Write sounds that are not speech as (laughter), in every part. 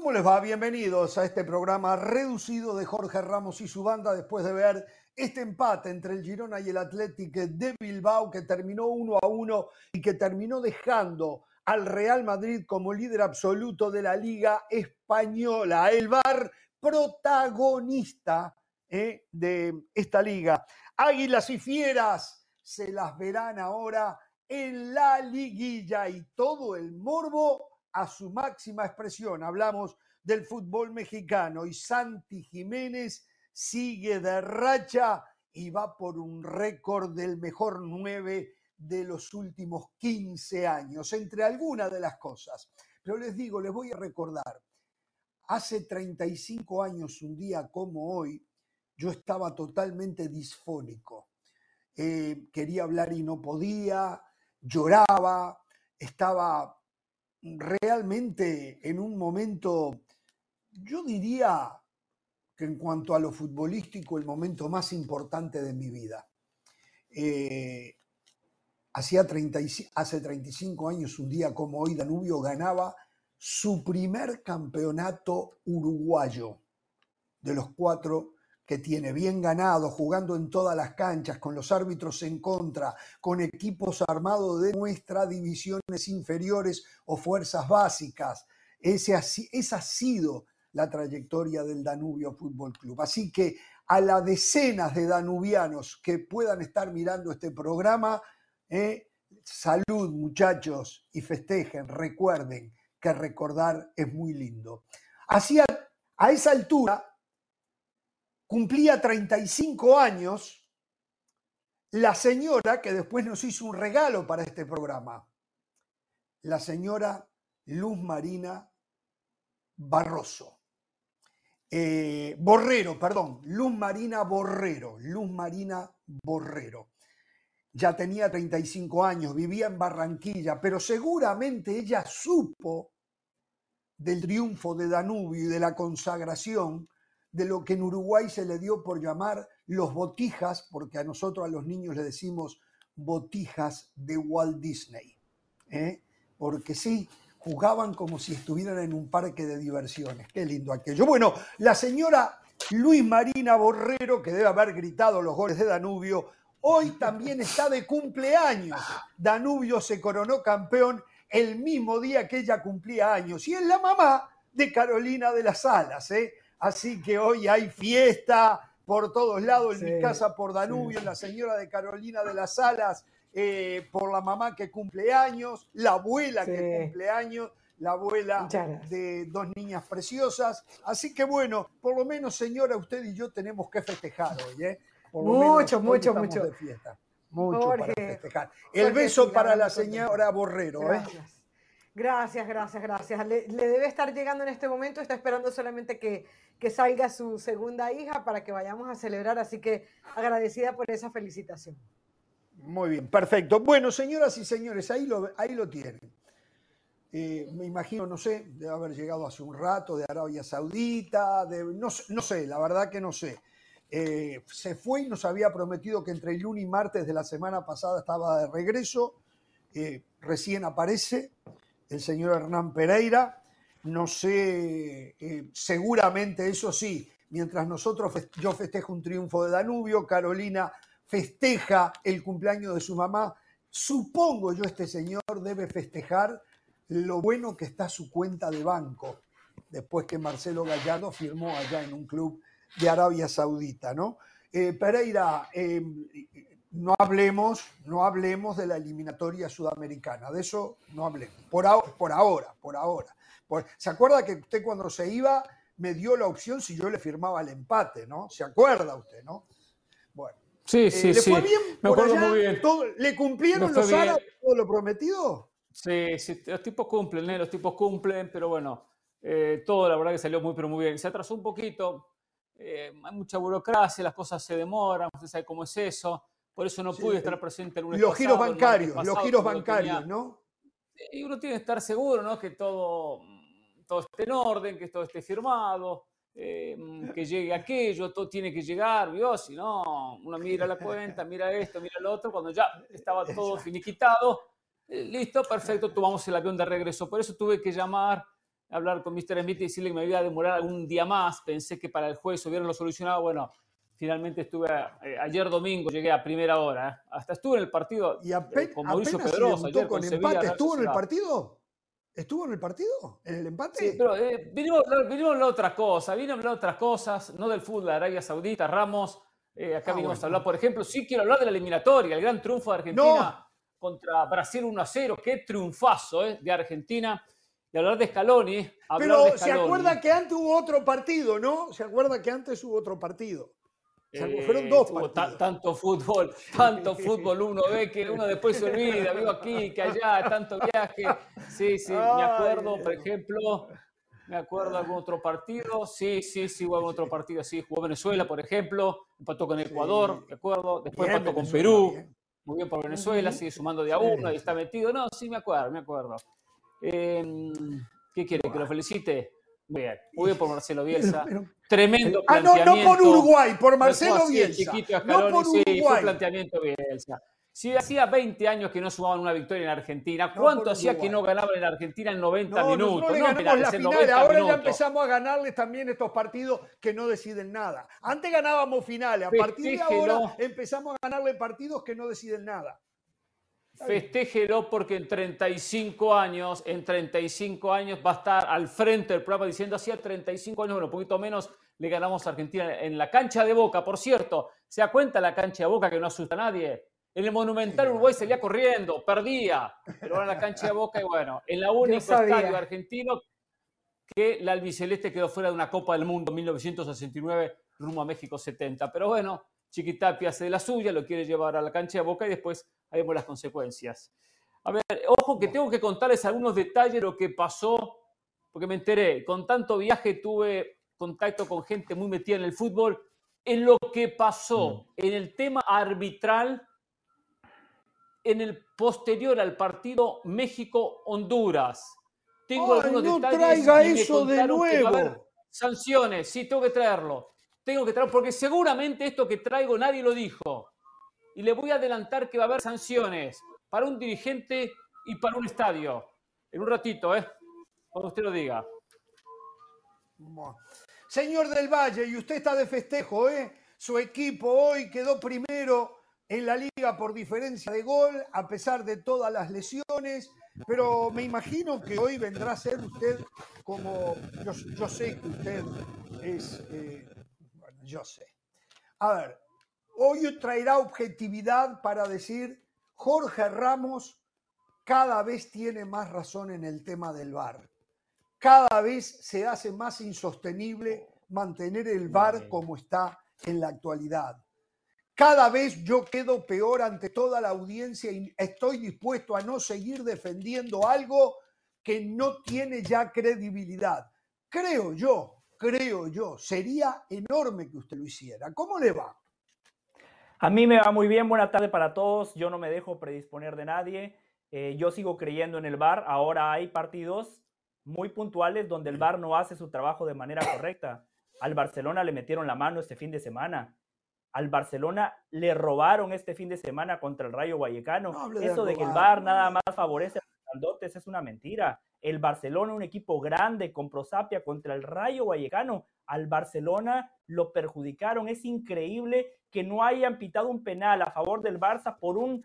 ¿Cómo les va? Bienvenidos a este programa reducido de Jorge Ramos y su banda después de ver este empate entre el Girona y el Atlético de Bilbao que terminó uno a uno y que terminó dejando al Real Madrid como líder absoluto de la Liga Española, el VAR protagonista eh, de esta liga. Águilas y Fieras se las verán ahora en la liguilla y todo el morbo a su máxima expresión. Hablamos del fútbol mexicano y Santi Jiménez sigue de racha y va por un récord del mejor nueve de los últimos 15 años, entre algunas de las cosas. Pero les digo, les voy a recordar, hace 35 años, un día como hoy, yo estaba totalmente disfónico. Eh, quería hablar y no podía, lloraba, estaba realmente en un momento, yo diría que en cuanto a lo futbolístico, el momento más importante de mi vida. Eh, hacía hace 35 años, un día como hoy, Danubio ganaba su primer campeonato uruguayo de los cuatro que tiene, bien ganado, jugando en todas las canchas, con los árbitros en contra, con equipos armados de nuestras divisiones inferiores o fuerzas básicas. Ese, esa ha sido la trayectoria del Danubio Fútbol Club. Así que a las decenas de danubianos que puedan estar mirando este programa, eh, salud muchachos y festejen, recuerden que recordar es muy lindo. Así a esa altura cumplía 35 años la señora que después nos hizo un regalo para este programa, la señora Luz Marina Barroso. Eh, Borrero, perdón, Luz Marina Borrero, Luz Marina Borrero. Ya tenía 35 años, vivía en Barranquilla, pero seguramente ella supo del triunfo de Danubio y de la consagración de lo que en Uruguay se le dio por llamar los botijas, porque a nosotros, a los niños, le decimos botijas de Walt Disney. ¿eh? Porque sí, jugaban como si estuvieran en un parque de diversiones. Qué lindo aquello. Bueno, la señora Luis Marina Borrero, que debe haber gritado los goles de Danubio, hoy también está de cumpleaños. Danubio se coronó campeón el mismo día que ella cumplía años y es la mamá de Carolina de las Alas. ¿eh? Así que hoy hay fiesta por todos lados, en mi casa por Danubio, la señora de Carolina de las Alas, eh, por la mamá que cumple años, la abuela que cumple años, la abuela de dos niñas preciosas. Así que bueno, por lo menos señora, usted y yo tenemos que festejar hoy, ¿eh? mucho, mucho, mucho. De fiesta. Mucho para festejar. El beso para la señora Borrero, ¿eh? Gracias, gracias, gracias. Le, debe estar llegando en este momento, está esperando solamente que, que, salga su segunda hija para que vayamos a celebrar, así que agradecida por esa felicitación. Muy bien, perfecto. Bueno, señoras y señores, ahí lo, ahí lo tienen. Eh, me imagino, no sé, debe haber llegado hace un rato de Arabia Saudita, no sé, la verdad que no sé. Eh, se fue y nos había prometido que entre el lunes y martes de la semana pasada estaba de regreso. Eh, recién aparece el señor Hernán Pereira. No sé, eh, seguramente eso sí, mientras nosotros, yo festejo un triunfo de Danubio, Carolina festeja el cumpleaños de su mamá, supongo yo este señor debe festejar lo bueno que está su cuenta de banco, después que Marcelo Gallardo firmó allá en un club de Arabia Saudita, ¿no? Eh, Pereira, eh, no hablemos, no hablemos de la eliminatoria sudamericana, de eso no hablemos, por, por ahora, por ahora. ¿Se acuerda que usted cuando se iba me dio la opción si yo le firmaba el empate, ¿no? ¿Se acuerda usted, no? Bueno. Sí, eh, sí, ¿le fue bien me acuerdo muy bien. ¿Le cumplieron los árabes todo lo prometido? Sí, sí, los tipos cumplen, ¿eh? los tipos cumplen, pero bueno, eh, todo la verdad que salió muy, pero muy bien. Se atrasó un poquito, hay mucha burocracia, las cosas se demoran, usted sabe cómo es eso por eso no pude estar presente el lunes Los giros bancarios, los giros bancarios, ¿no? Y uno tiene que estar seguro, ¿no? Que todo, todo esté en orden, que todo esté firmado, em, que llegue aquello, todo tiene que llegar, ¿vio? Si no, uno mira la cuenta, mira esto, mira lo otro, cuando ya estaba (laughs) todo finiquitado, eh, listo, perfecto, tomamos el avión de regreso. Por eso tuve que llamar hablar con Mr. Smith y decirle que me iba a demorar algún día más. Pensé que para el jueves viernes lo solucionaba. Bueno, finalmente estuve eh, ayer domingo, llegué a primera hora. ¿eh? Hasta estuve en el partido y con Mauricio Pedrosa. Ayer con, empate. ¿Estuvo en el partido? ¿Estuvo en el partido? ¿En el empate? Sí, pero eh, vinimos, vinimos, a hablar de otras cosas. Vinimos a hablar de otras cosas, no del fútbol de Arabia Saudita. Ramos, eh, acá ah, vinimos a hablar, por ejemplo, sí quiero hablar de la eliminatoria, el gran triunfo de Argentina contra Brasil 1 a 0. Qué triunfazo eh, de Argentina. Y hablar de Scaloni. Pero se acuerda que antes hubo otro partido, ¿no? Se acuerda que antes hubo otro partido. Fueron dos partidos. Tanto fútbol, (laughs) tanto fútbol uno ve que uno después se olvida, vivo aquí, que allá, tanto viaje. Sí, sí, me acuerdo, por ejemplo, me acuerdo algún otro partido. Sí, sí, sí, hubo algún otro partido. Sí, jugó Venezuela, por ejemplo. Empató con Ecuador, ¿de acuerdo? Después empató con Perú. Muy bien por Venezuela, sigue sumando de a uno y está metido. No, sí, me acuerdo, me acuerdo. Em, ¿Qué quiere? ¿Que lo felicite? Muy bien, muy bien por Marcelo Bielsa. Tremendo Ah, no, no por Uruguay, por Marcelo Bielsa. no por Uruguay. Sí, fue planteamiento Bielsa. Si hacía 20 años que no sumaban una victoria en Argentina, ¿cuánto hacía que no ganaban en Argentina en 90 minutos? No, le la final, ahora ya empezamos a ganarles también estos partidos que no deciden nada. Antes ganábamos finales, a partir de ahora empezamos a ganarle partidos que no deciden nada. Festéjelo porque en 35 años, en 35 años va a estar al frente del programa diciendo hacía 35 años, bueno, un poquito menos, le ganamos a Argentina en la cancha de Boca. Por cierto, ¿se da cuenta la cancha de Boca que no asusta a nadie? En el Monumental Uruguay salía corriendo, perdía, pero ahora en la cancha de Boca y bueno, en la única estadio argentino que la albiceleste quedó fuera de una Copa del Mundo en 1969 rumbo a México 70. Pero bueno, Chiquitapia hace de la suya, lo quiere llevar a la cancha de Boca y después ahí vemos las consecuencias. A ver, ojo que tengo que contarles algunos detalles de lo que pasó, porque me enteré, con tanto viaje tuve contacto con gente muy metida en el fútbol, en lo que pasó mm. en el tema arbitral en el posterior al partido México-Honduras. Tengo algunos no detalles. Traiga eso de nuevo. sanciones, sí, tengo que traerlo. Tengo que traerlo porque seguramente esto que traigo nadie lo dijo. Y le voy a adelantar que va a haber sanciones para un dirigente y para un estadio. En un ratito, ¿eh? Cuando usted lo diga. Señor del Valle, y usted está de festejo, ¿eh? Su equipo hoy quedó primero en la liga por diferencia de gol, a pesar de todas las lesiones, pero me imagino que hoy vendrá a ser usted como, yo, sé que usted es, eh, bueno, yo sé. A ver, hoy traerá objetividad para decir, Jorge Ramos cada vez tiene más razón en el tema del VAR. Cada vez se hace más insostenible mantener el VAR como está en la actualidad. Cada vez yo quedo peor ante toda la audiencia y estoy dispuesto a no seguir defendiendo algo que no tiene ya credibilidad. Creo yo, creo yo, sería enorme que usted lo hiciera. ¿Cómo le va? A mí me va muy bien, buena tarde para todos. Yo no me dejo predisponer de nadie. Eh, yo sigo creyendo en el VAR. Ahora hay partidos muy puntuales donde el VAR no hace su trabajo de manera correcta. Al Barcelona le metieron la mano este fin de semana al Barcelona le robaron este fin de semana contra el Rayo Vallecano. Eso de, que el VAR nada más favorece a los grandotes es una mentira. El Barcelona, un equipo grande con prosapia contra el Rayo Vallecano, al Barcelona lo perjudicaron. Es increíble que no hayan pitado un penal a favor del Barça por un,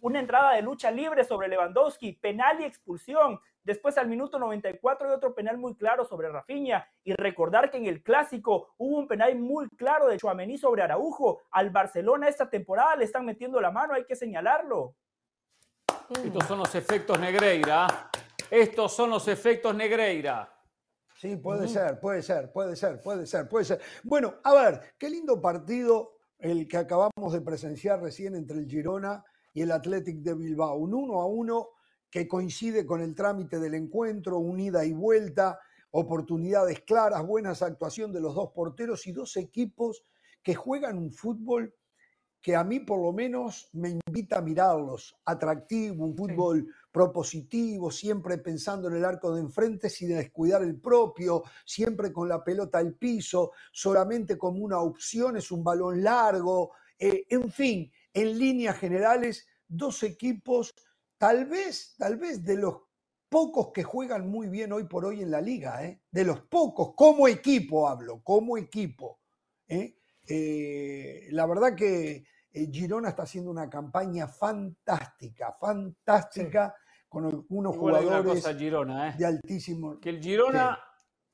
una entrada de lucha libre sobre Lewandowski, penal y expulsión. Después al minuto 94 hay otro penal muy claro sobre Rafinha. Y recordar que en el clásico hubo un penal muy claro de Chuamení sobre Araujo. Al Barcelona esta temporada le están metiendo la mano, hay que señalarlo. Estos son los efectos Negreira. Estos son los efectos Negreira. Sí, puede ser, puede ser, puede ser, puede ser, puede ser. Bueno, a ver, qué lindo partido el que acabamos de presenciar recién entre el Girona y el Athletic de Bilbao. Un uno a uno que coincide con el trámite del encuentro, unida y vuelta, oportunidades claras, buenas actuación de los dos porteros y dos equipos que juegan un fútbol que a mí por lo menos me invita a mirarlos, atractivo, un fútbol propositivo, siempre pensando en el arco de enfrente sin descuidar el propio, siempre con la pelota al piso, solamente como una opción es un balón largo, eh, en fin, en líneas generales, dos equipos tal vez, tal vez de los pocos que juegan muy bien hoy por hoy en la liga, ¿eh? de los pocos, como equipo hablo, como equipo. ¿eh? Eh, la verdad que eh, Girona está haciendo una campaña fantástica, fantástica, con unos Igual hay una jugadores cosa, Girona, ¿eh? de altísimo. Que el Girona,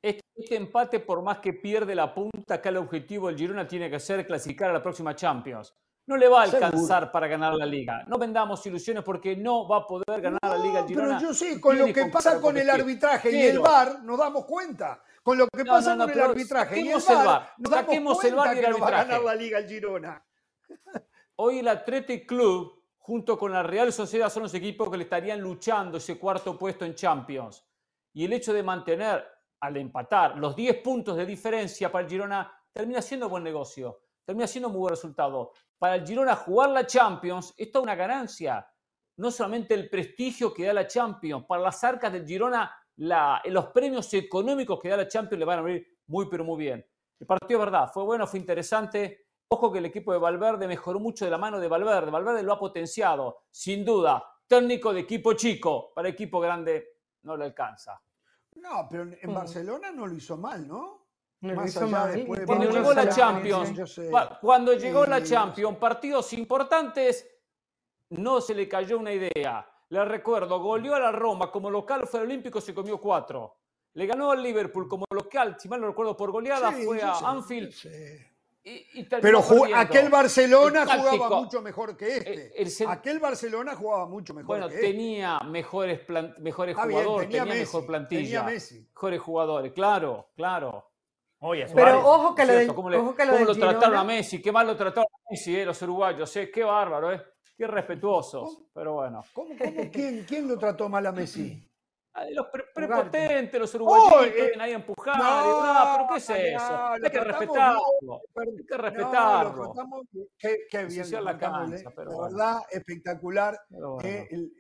este, este empate, por más que pierde la punta, acá el objetivo del Girona tiene que ser clasificar a la próxima Champions. No le va a Seguro. alcanzar para ganar la liga. No vendamos ilusiones porque no va a poder ganar la liga el Girona. pero yo sé, con lo que pasa con el arbitraje y el VAR, nos damos cuenta. Con lo que No, pasa no, con el arbitraje y el VAR, nos damos saquemos el cuenta y el que no va a ganar la liga el Girona. Hoy el Athletic Club, junto con la Real Sociedad, son los equipos que le estarían luchando ese cuarto puesto en Champions. Y el hecho de mantener, al empatar, los 10 puntos de diferencia para el Girona, termina siendo buen negocio, termina siendo muy buen resultado. Para el Girona jugar la Champions es una ganancia. No solamente el prestigio que da la Champions, para las arcas del Girona, la- los premios económicos que da la Champions le van a venir muy, pero muy bien. El partido, verdad, fue bueno, fue interesante. Ojo que el equipo de Valverde mejoró mucho de la mano de Valverde. Valverde lo ha potenciado, sin duda. Técnico de equipo chico, para equipo grande no le alcanza. No, pero en Mm. Barcelona no lo hizo mal, ¿no? Más hizo allá mal, después y de- tiene Cuando llegó la Champions, Cuando llegó la Champions, partidos importantes, no se le cayó una idea. Le recuerdo, goleó a la Roma como local, fue al Olímpico, se comió cuatro. Le ganó al Liverpool como local, si mal no recuerdo por goleada, Sí, fue a sé, Anfield. Y, y terminó Pero perdiendo. aquel Barcelona jugaba mucho mejor que este. El- el cen- Aquel Barcelona jugaba mucho mejor Bueno, que este. tenía mejores, plan- mejores bien, jugadores, tenía, Messi, mejor plantilla. Tenía Messi. Mejores jugadores, claro, claro. Oye, Pero ojo que lo del, ¿Cómo, le- ojo que lo, cómo lo trataron a Messi? Qué mal lo trataron a Messi, eh, los uruguayos. eh, Qué bárbaro, ¿eh? Qué respetuosos. ¿Cómo? Pero bueno. ¿Cómo, cómo, quién, quién lo trató mal a Messi? Ay, Los pre- prepotentes, los uruguayitos, Oh, eh, ahí a empujar. no, "Ah, pero ¿qué es eso? Hay que respetarlo. Hay que respetarlo. qué, qué bien, la cancha, eh, pero la bueno. verdad, espectacular. Pero bueno. Eh, el-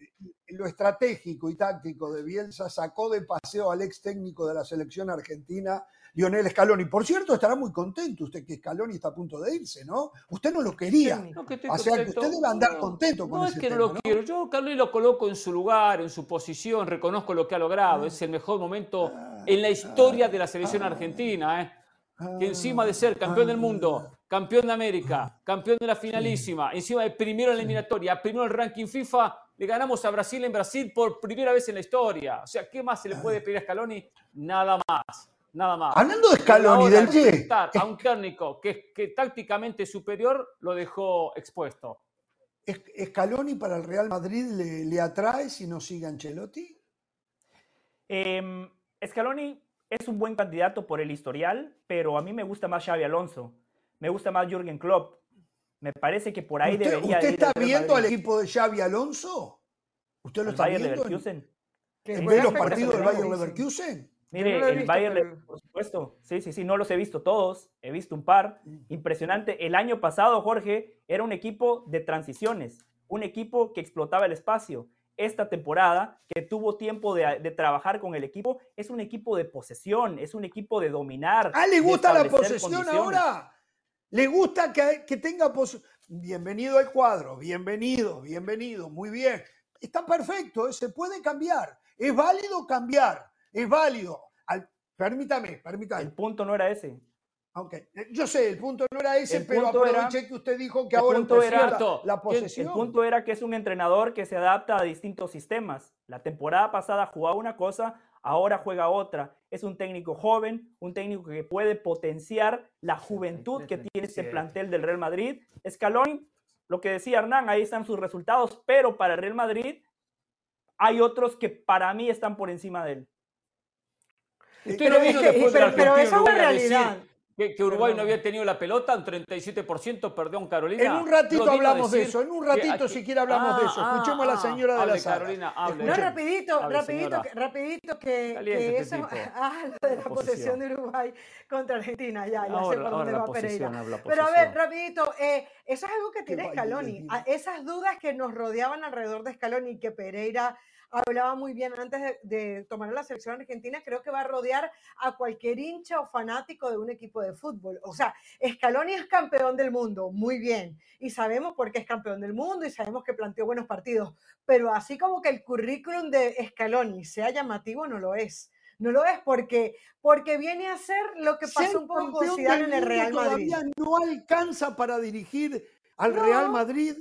lo estratégico y táctico de Bielsa sacó de paseo al ex técnico de la selección argentina, Lionel Scaloni. Por cierto, estará muy contento usted que Scaloni está a punto de irse, ¿no? Usted no lo quería. No, que O sea, que usted debe andar contento con No ese es que no lo ¿no? quiero. Yo, Carlos, lo coloco en su lugar, en su posición. Reconozco lo que ha logrado. Es el mejor momento en la historia de la selección ah, argentina. ¿eh? que encima de ser campeón del mundo, campeón de América, campeón de la finalísima, encima de primero en la eliminatoria, primero en el ranking FIFA, le ganamos a Brasil en Brasil por primera vez en la historia. O sea, ¿qué más se le puede pedir a Scaloni? Nada más, nada más. Hablando de Scaloni, del Che, enfrentar a un técnico que, que tácticamente superior lo dejó expuesto. ¿Es- ¿Scaloni para el Real Madrid le, le atrae si no sigue Ancelotti? Em, Scaloni es un buen candidato por el historial, pero a mí me gusta más Xavi Alonso. Me gusta más Jürgen Klopp. Me parece que por ahí ¿Usted, debería usted está viendo al equipo de Xavi Alonso? ¿Usted lo está Bayern viendo? en- ¿Ve los partidos del Bayern. Leverkusen? Mire, no el visto, Bayern, pero- por supuesto. Sí, sí, sí, no los he visto todos. He visto un par. Mm. Impresionante. El año pasado, Jorge, era un equipo de transiciones, un equipo que explotaba el espacio. Esta temporada, que tuvo tiempo de, de trabajar con el equipo, es un equipo de posesión, es un equipo de dominar. Ah, ¿le gusta la posesión ahora? ¿Le gusta que, que tenga posesión? Bienvenido al cuadro, bienvenido, bienvenido, muy bien. Está perfecto, ¿eh? se puede cambiar. Es válido cambiar, es válido. Al- permítame, permítame. El punto no era ese. Ok, eh, Yo sé, el punto no era ese, El pero punto era- aproveché que usted dijo que el ahora punto era- Cierto, la que el posesión. El punto era que es un entrenador que se adapta a distintos sistemas. La temporada pasada jugaba una cosa, ahora juega otra. Es un técnico joven, un técnico que puede potenciar la juventud que tiene este 37. plantel del Real Madrid. Scaloni, lo que decía Hernán, ahí están sus resultados, pero para el Real Madrid hay otros que para mí están por encima de él. Usted Pero, no es vino que- después de pero- la pero Argentina, eso es una realidad. Que, que Uruguay no Perdón. había tenido la pelota, un 37% perdió en Carolina. En un ratito hablamos de eso, en un que ratito siquiera hablamos de eso. Ah, Escuchemos a la ah, señora de la sala. Carolina, hable. No, rapidito, Hable, rapidito, que- rapidito que, que este eso, tipo. (laughs) ah, lo de la La posesión posesión. de Uruguay contra Argentina, ya, ya sé Ahora, por ahora dónde va Pereira. Pero a ver, rapidito, eh, eso es algo que tiene Scaloni. Esas dudas que nos rodeaban alrededor de Scaloni y que Pereira hablaba muy bien antes de, de, tomar la selección argentina, creo que va a rodear a cualquier hincha o fanático de un equipo de fútbol. O sea, Scaloni es campeón del mundo, muy bien, y sabemos por qué es campeón del mundo y sabemos que planteó buenos partidos, pero así como que el currículum de Scaloni sea llamativo, no lo es. No lo es porque, porque viene a ser lo que pasó un poco con Zidane en el Real Madrid. Todavía no alcanza para dirigir al no. Real Madrid.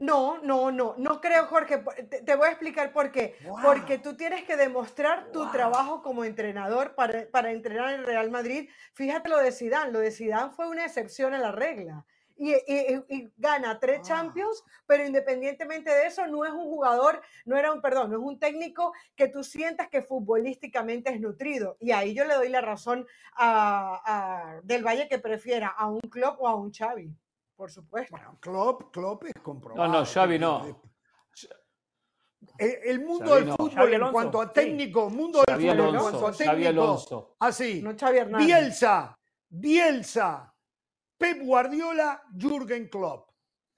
No, no, no, no creo, Jorge. Te, te voy a explicar por qué. Wow. Porque tú tienes que demostrar tu wow. trabajo como entrenador para, para entrenar en Real Madrid. Fíjate lo de Zidane. Lo de Zidane fue una excepción a la regla. Y, y, y, gana tres ah. Champions, pero independientemente de eso, no es un jugador, no era un, perdón, no es un técnico que tú sientas que futbolísticamente es nutrido. Y ahí yo le doy la razón a, a Del Valle que prefiera a un Klopp o a un Xavi, por supuesto. Bueno, Klopp, Klopp es comprobado. No, no, Xavi no. El, el mundo Xavi del no. fútbol en cuanto a técnico, sí. mundo Xavi del Alonso, fútbol en cuanto a Xavi técnico, Alonso. así. No Xavi Hernández. Bielsa, Bielsa, Pep Guardiola, Jürgen Klopp.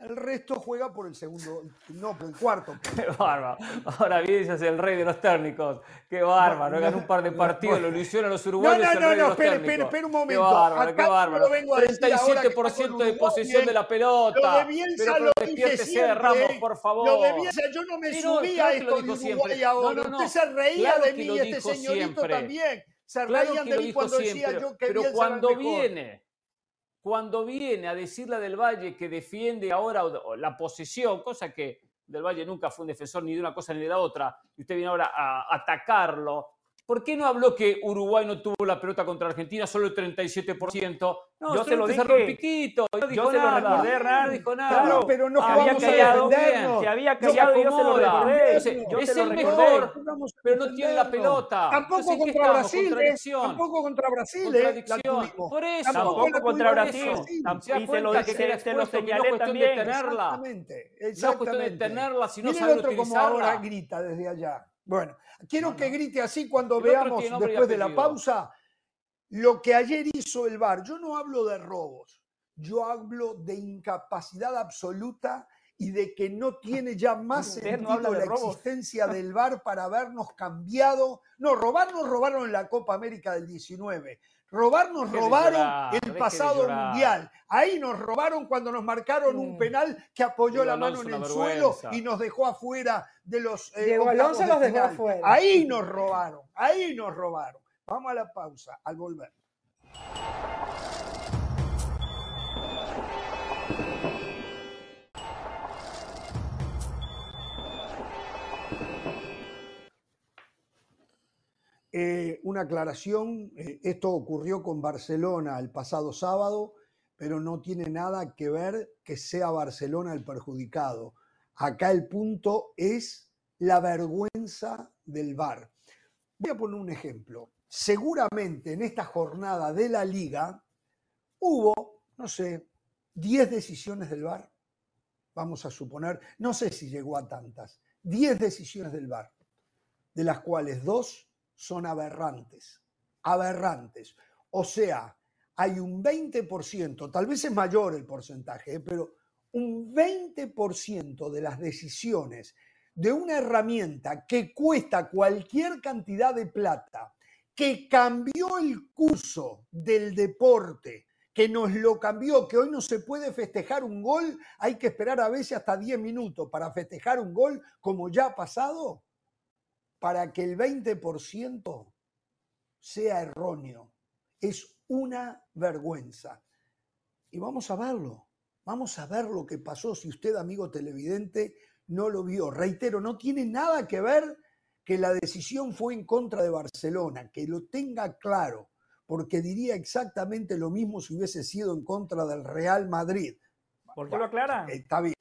El resto juega por el segundo, no, por el cuarto. (laughs) Qué bárbaro. Ahora Bielsa es el rey de los técnicos. Qué bárbaro. Ganó un par de partidos, lo ilusiona a los uruguayos. No, no, no, no, espera, espera, espera un momento. Qué bárbaro, Acá qué bárbaro. 37% de posesión de la pelota. Lo de Bielsa lo dije siempre. Ramos, por favor. Lo de Bielsa, yo no me subía a esto de Uruguay ahora. No, no, no. Usted se reía Claro de mí y este señorito siempre. también. Se Claro reían de mí cuando decía yo que pero cuando viene, cuando viene a decirle a Del Valle que defiende ahora la posesión, cosa que Del Valle nunca fue un defensor ni de una cosa ni de la otra, y usted viene ahora a atacarlo, ¿Por qué no habló que Uruguay no tuvo la pelota contra Argentina, solo el 37%? No, yo se lo dije. Un piquito, no dijo yo se nada, lo recordé, Hernán. No dijo nada. Claro, pero no había vamos callado, a defendernos. Se había callado y yo se lo recordé. Entonces, yo es se lo el recordé. mejor, pero no tiene la pelota. Tampoco Entonces, ¿qué contra? Brasil, ¿eh? Tampoco contra Brasil, ¿eh? Contradicción. tuvimos. Por eso. Tampoco Tampoco contra Brasil. Y se lo, que se- se lo expuesto, no señalé cuestión de también. tenerla. Exactamente, No es cuestión de tenerla, si no sabe el otro como utilizarla. ahora grita desde allá. Bueno, quiero No, que grite así cuando veamos después de la pausa lo que ayer hizo el VAR. Yo no hablo de robos, yo hablo de incapacidad absoluta y de que no tiene ya (laughs) más Usted sentido no la robos. existencia (laughs) del VAR para habernos cambiado. No, robarnos robaron en la Copa América del 19. Robarnos Deje de robaron llorar, el pasado mundial. Ahí nos robaron cuando nos marcaron un Mm. penal que apoyó Diego la mano Alonso, en el suelo y nos dejó afuera de los eh, Diego Alonso de los dejó afuera. Ahí nos robaron, ahí nos robaron. Vamos a la pausa, al volver. Eh, una aclaración, eh, esto ocurrió con Barcelona el pasado sábado, pero no tiene nada que ver que sea Barcelona el perjudicado. Acá el punto es la vergüenza del VAR. Voy a poner un ejemplo. Seguramente en esta jornada de la liga hubo, no sé, 10 decisiones del VAR. Vamos a suponer, no sé si llegó a tantas, 10 decisiones del VAR, de las cuales dos son aberrantes, aberrantes. O sea, hay un 20%, tal vez es mayor el porcentaje, ¿eh? pero un 20% de las decisiones de una herramienta que cuesta cualquier cantidad de plata, que cambió el curso del deporte, que nos lo cambió, que hoy no se puede festejar un gol, hay que esperar a veces hasta 10 minutos para festejar un gol como ya ha pasado, para que el 20% sea erróneo. Es una vergüenza. Y vamos a verlo, vamos a ver lo que pasó si usted, amigo televidente, no lo vio. Reitero, no tiene nada que ver que la decisión fue en contra de Barcelona, que lo tenga claro, porque diría exactamente lo mismo si hubiese sido en contra del Real Madrid. ¿Por qué lo aclara? Está bien.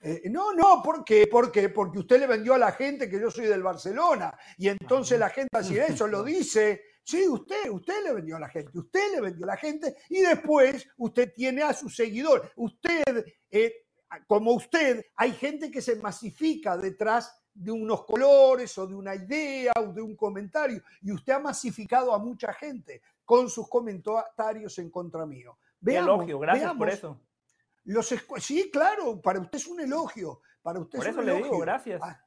Eh, no, no, ¿por qué? ¿por qué? Porque usted le vendió a la gente que yo soy del Barcelona y entonces la gente así, eso lo dice. Sí, usted, usted le vendió a la gente, usted le vendió a la gente y después usted tiene a su seguidor. Usted, eh, como usted, hay gente que se masifica detrás de unos colores o de una idea o de un comentario y usted ha masificado a mucha gente con sus comentarios en contra mío. Veamos, elogio, gracias por eso. Los sí, claro, para usted es un elogio. Para usted Por es eso un le digo, elogio. gracias. Ah,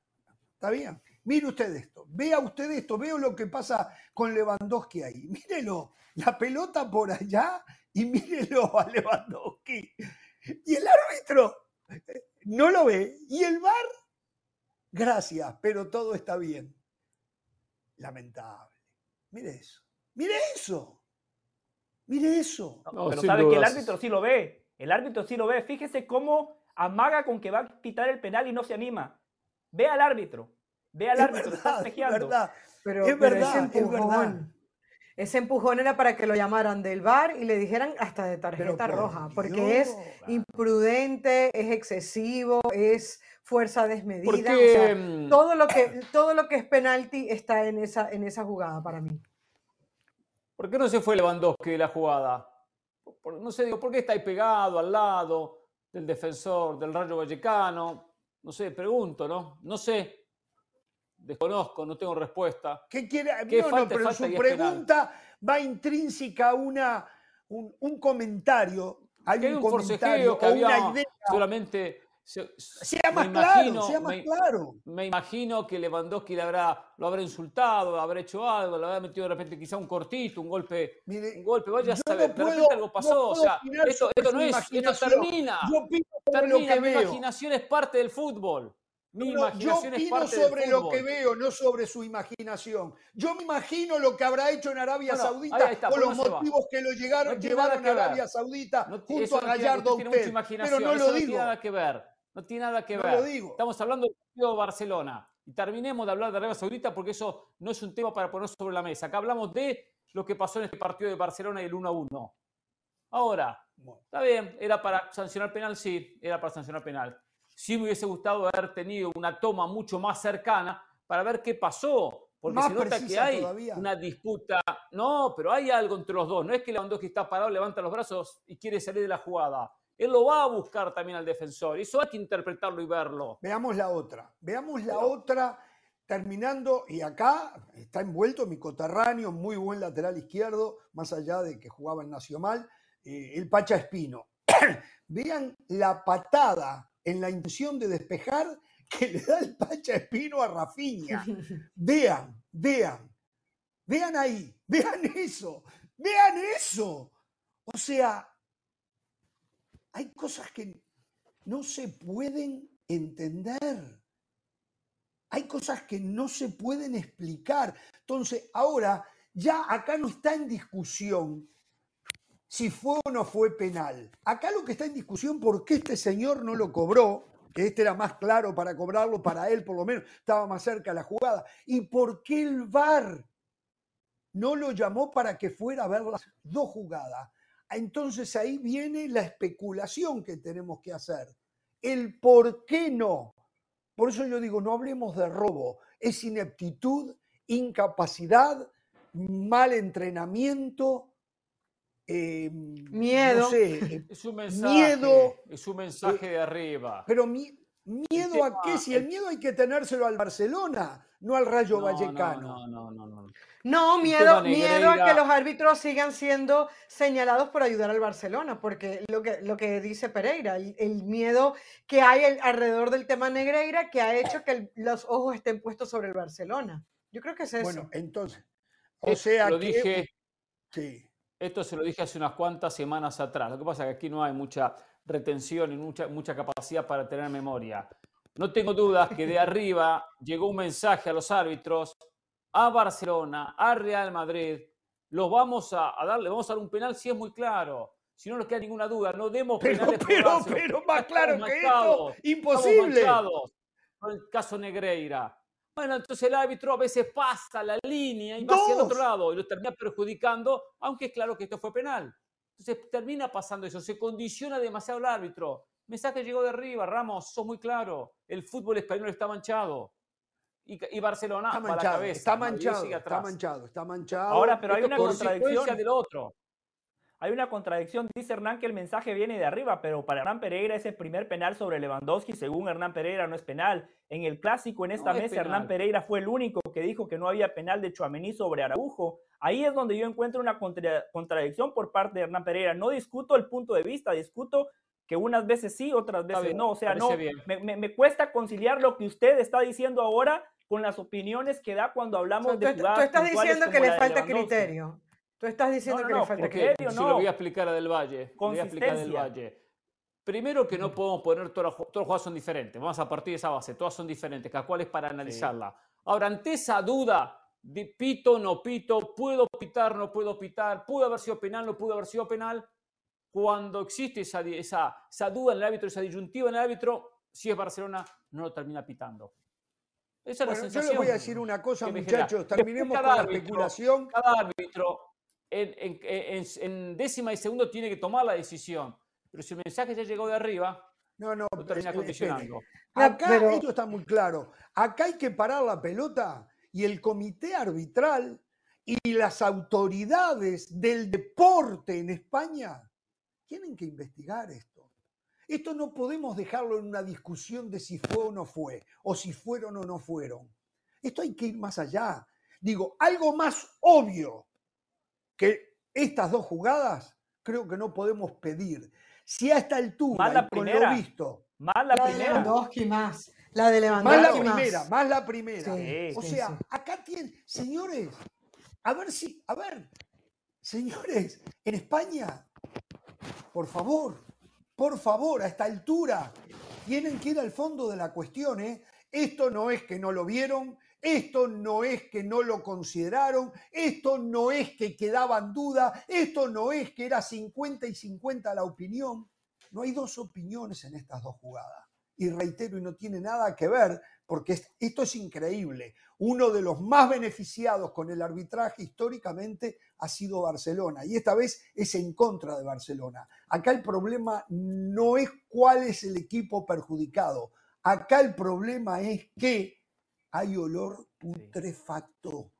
está bien. Mire usted esto, vea usted esto, veo lo que pasa con Lewandowski ahí. Mírelo, la pelota por allá y mírelo a Lewandowski. Y el árbitro eh, no lo ve. Y el VAR, gracias, pero todo está bien. Lamentable. Mire eso. Mire eso. Mire eso. pero sabe que el árbitro sí lo ve. El árbitro sí lo ve. Fíjese cómo amaga con que va a pitar el penal y no se anima. Ve al árbitro. Ve al árbitro. está es verdad. Pero, es verdad, es verdad. Ese empujón era para que lo llamaran del bar y le dijeran hasta de tarjeta roja, porque es imprudente, es excesivo, es fuerza desmedida. Mm, todo, lo que, todo lo que es penalti está en esa, en esa jugada para mí. ¿Por qué no se fue Lewandowski de la jugada? No sé, digo, ¿por qué está ahí pegado al lado del defensor del Rayo Vallecano? No sé, pregunto, ¿no? No sé. Desconozco, no tengo respuesta. ¿Qué quiere? no, no, pero su pregunta va intrínseca a una, un, comentario. Hay, un, comentario que había una idea. Solamente sea más claro, sea más claro. Me imagino que Lewandowski le habrá, lo habrá insultado, habrá hecho algo, le habrá metido de repente quizá un cortito, un golpe, un golpe, vaya a saber, de repente algo pasó, o sea, esto, no es, esto termina, yo termina, mi imaginación es parte del fútbol. Mi imaginación yo opino sobre lo que veo, no sobre su imaginación. Yo me imagino lo que habrá hecho en Arabia Saudita o los motivos que lo llegaron, llevaron a Arabia Saudita junto a Gallardo usted. Pero no lo digo. No tiene nada que ver. No tiene nada que ver. Lo digo. Estamos hablando del partido de Barcelona. Y terminemos de hablar de Arabia Saudita porque eso no es un tema para poner sobre la mesa. Acá hablamos de lo que pasó en este partido de Barcelona y el 1 a 1. Ahora, está bien, era para sancionar penal, sí, era para sancionar penal sí me hubiese gustado haber tenido una toma mucho más cercana para ver qué pasó. Porque se nota que hay una disputa. No, pero hay algo entre los dos. No es que Lewandowski está parado, levanta los brazos y quiere salir de la jugada. Él lo va a buscar también al defensor. Eso hay que interpretarlo y verlo. Veamos la otra. Veamos la otra terminando, y acá está envuelto mi coterráneo, muy buen lateral izquierdo, más allá de que jugaba en Nacional, eh, el Pacha Espino. (coughs) Vean la patada en la intención de despejar que le da el Pacha Espino a Rafiña. (laughs) Vean, vean, vean ahí, vean eso, vean eso. O sea, hay cosas que no se pueden entender. Hay cosas que no se pueden explicar. Entonces, ahora ya acá no está en discusión si fue o no fue penal. Acá lo que está en discusión, ¿por qué este señor no lo cobró? Que este era más claro para cobrarlo, para él por lo menos, estaba más cerca la jugada. ¿Y por qué el VAR no lo llamó para que fuera a ver las dos jugadas? Entonces ahí viene la especulación que tenemos que hacer. El por qué no. Por eso yo digo, no hablemos de robo, es ineptitud, incapacidad, mal entrenamiento, Em, miedo. Eh, (laughs) es un mensaje. Miedo. Es un mensaje de arriba. Pero miedo a qué? Si el miedo hay que tenérselo al Barcelona, no al Rayo Vallecano. No, no, no, no. No, miedo, miedo a que los árbitros sigan siendo señalados por ayudar al Barcelona, porque lo que, lo que dice Pereira, el, miedo que hay alrededor del tema Negreira que ha hecho que los ojos estén puestos sobre el Barcelona. Yo creo que es eso. Bueno, entonces, o sea lo que... Dije, sí. Esto se lo dije hace unas cuantas semanas atrás. Lo que pasa es que aquí no hay mucha retención y mucha, mucha capacidad para tener memoria. No tengo dudas que de arriba llegó un mensaje a los árbitros, a Barcelona, a Real Madrid. Los vamos a, darle, vamos a dar un penal si es muy claro. Si no nos queda ninguna duda, no demos penales. Pero, pero, más claro que esto, imposible. Con el caso Negreira. Bueno, entonces el árbitro a veces pasa la línea y va hacia el otro lado y lo termina perjudicando, aunque es claro que esto fue penal. Entonces termina pasando eso, se condiciona demasiado el árbitro. Mensaje llegó de arriba, Ramos, sos muy claro. El fútbol español está manchado. Y, Barcelona está manchado, la cabeza. Está manchado, está manchado, está manchado. Ahora, pero hay una contradicción del otro. Hay una contradicción. Dice Hernán que el mensaje viene de arriba, pero para Hernán Pereira ese primer penal sobre Lewandowski, según Hernán Pereira, no es penal. En el clásico, en esta mesa, Hernán Pereira fue el único que dijo que no había penal de Chuamení sobre Araujo. Ahí es donde yo encuentro una contradicción por parte de Hernán Pereira. No discuto el punto de vista, discuto que unas veces sí, otras veces no. O sea, no, me, me cuesta conciliar lo que usted está diciendo ahora con las opiniones que da cuando hablamos de tú, jugadas tú estás diciendo que le falta criterio. Tú estás diciendo No, que no, le falta criterio. Sí, no. lo voy a explicar a Del Valle. lo voy a explicar a Del. Valle. Primero que no podemos poner todas todas las jugadas son diferentes. Vamos a partir de esa base. Todas son diferentes. Cada cual es para analizarla. Ahora, ante esa duda de pito, no pito, puedo pitar, no puedo pitar, pudo haber sido penal, no pudo haber sido penal. Cuando existe esa, di- esa, esa duda en el árbitro, esa disyuntiva en el árbitro, si es Barcelona, no lo termina pitando. Esa es la yo les voy a decir una cosa, muchachos. Terminemos cada con la árbitro- especulación. Cada árbitro en, en- en- en décima y segundo tiene que tomar la decisión. Pero si el mensaje ya llegó de arriba, No, no, lo termina espere, condicionando. Acá pero- esto está muy claro. Acá hay que parar la pelota y el comité arbitral y las autoridades del deporte en España tienen que investigar esto. Esto no podemos dejarlo en una discusión de si fue o no fue, o si fueron o no fueron. Esto hay que ir más allá. Digo, algo más obvio que estas dos jugadas, creo que no podemos pedir. Si a esta altura, Más la y con primera. lo visto, Más la La de primera. Lewandowski más. La de más Lewandowski la más. primera, más la primera. Sí, o sí, sea, sí. acá tienen, señores, a ver si, a ver, señores, en España, por favor, por favor, a esta altura, tienen que ir al fondo de la cuestión, ¿eh? Esto no es que no lo vieron, esto no es que no lo consideraron, esto no es que quedaban dudas, esto no es que era 50 y 50 la opinión. No hay dos opiniones en estas dos jugadas. Y reitero, y no tiene nada que ver, porque es- esto es increíble. Uno de los más beneficiados con el arbitraje históricamente ha sido Barcelona, y esta vez es en contra de Barcelona. Acá el problema no es cuál es el equipo perjudicado. Acá el problema es que hay olor putrefacto,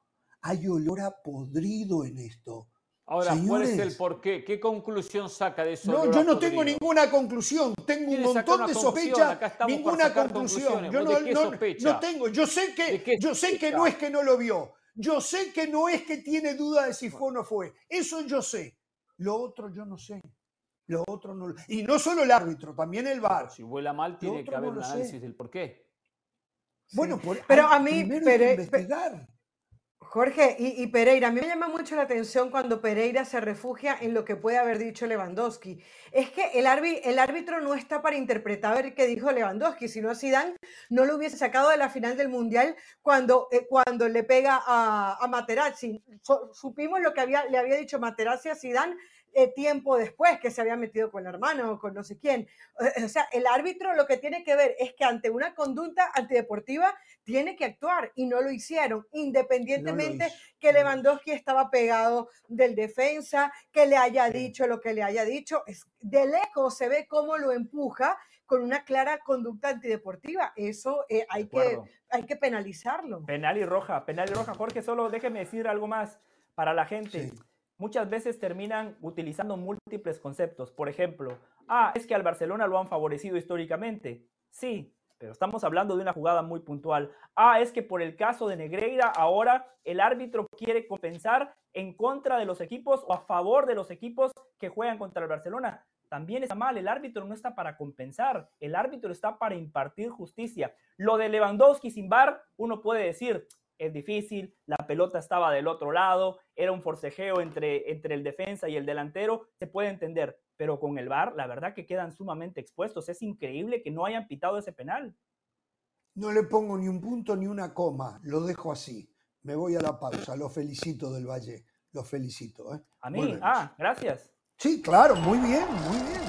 hay olor a podrido en esto. Ahora, ¿cuál es el porqué? ¿Qué conclusión saca de eso? No, yo no tengo ninguna conclusión, tengo un montón de sospechas, ninguna conclusión. Yo ¿Vos no, no- sospecha? no tengo, yo sé ¿De que, yo sé que no es que no lo vio, yo sé que no es que tiene duda de si fue o no fue, eso yo sé. Lo otro yo no sé. Lo otro no. lo- Y no solo el árbitro, también el VAR. Si vuela mal, tiene que haber no un análisis del porqué. Bueno, por, Pero hay- a mí, pero-. Jorge y, Pereira, a mí me llama mucho la atención cuando Pereira se refugia en lo que puede haber dicho Lewandowski. Es que el, árbi- el árbitro no está para interpretar qué dijo Lewandowski, sino Zidane no lo hubiese sacado de la final del Mundial cuando, eh, cuando le pega a, a Materazzi. Supimos lo que le había dicho Materazzi a Zidane eh, tiempo después, que se había metido con la hermana o con no sé quién. Eh, O sea, el árbitro lo que tiene que ver es que ante una conducta antideportiva tiene que actuar y no lo hicieron, No lo independientemente hizo, que no lo hizo. Lewandowski estaba pegado del defensa, que le haya dicho lo que le haya dicho. Es, de lejos se ve cómo lo empuja con una clara conducta antideportiva. Eso eh, hay, que, hay que penalizarlo. Penal y roja, penal y roja. Jorge, solo déjeme decir algo más para la gente. Sí. Muchas veces terminan utilizando múltiples conceptos. Por ejemplo, ah, es que al Barcelona lo han favorecido históricamente. Sí, pero estamos hablando de una jugada muy puntual. Ah, es que por el caso de Negreira, ahora el árbitro quiere compensar en contra de los equipos o a favor de los equipos que juegan contra el Barcelona. También está mal, el árbitro no está para compensar, el árbitro está para impartir justicia. Lo de Lewandowski sin bar, uno puede decir, es difícil, la pelota estaba del otro lado, era un forcejeo entre, entre el defensa y el delantero, se puede entender, pero con el VAR, la verdad que quedan sumamente expuestos. Es increíble que no hayan pitado ese penal. No le pongo ni un punto ni una coma, lo dejo así. Me voy a la pausa. Los felicito del Valle, los felicito. ¿eh? A mí, ah, gracias. Sí, claro, muy bien, muy bien.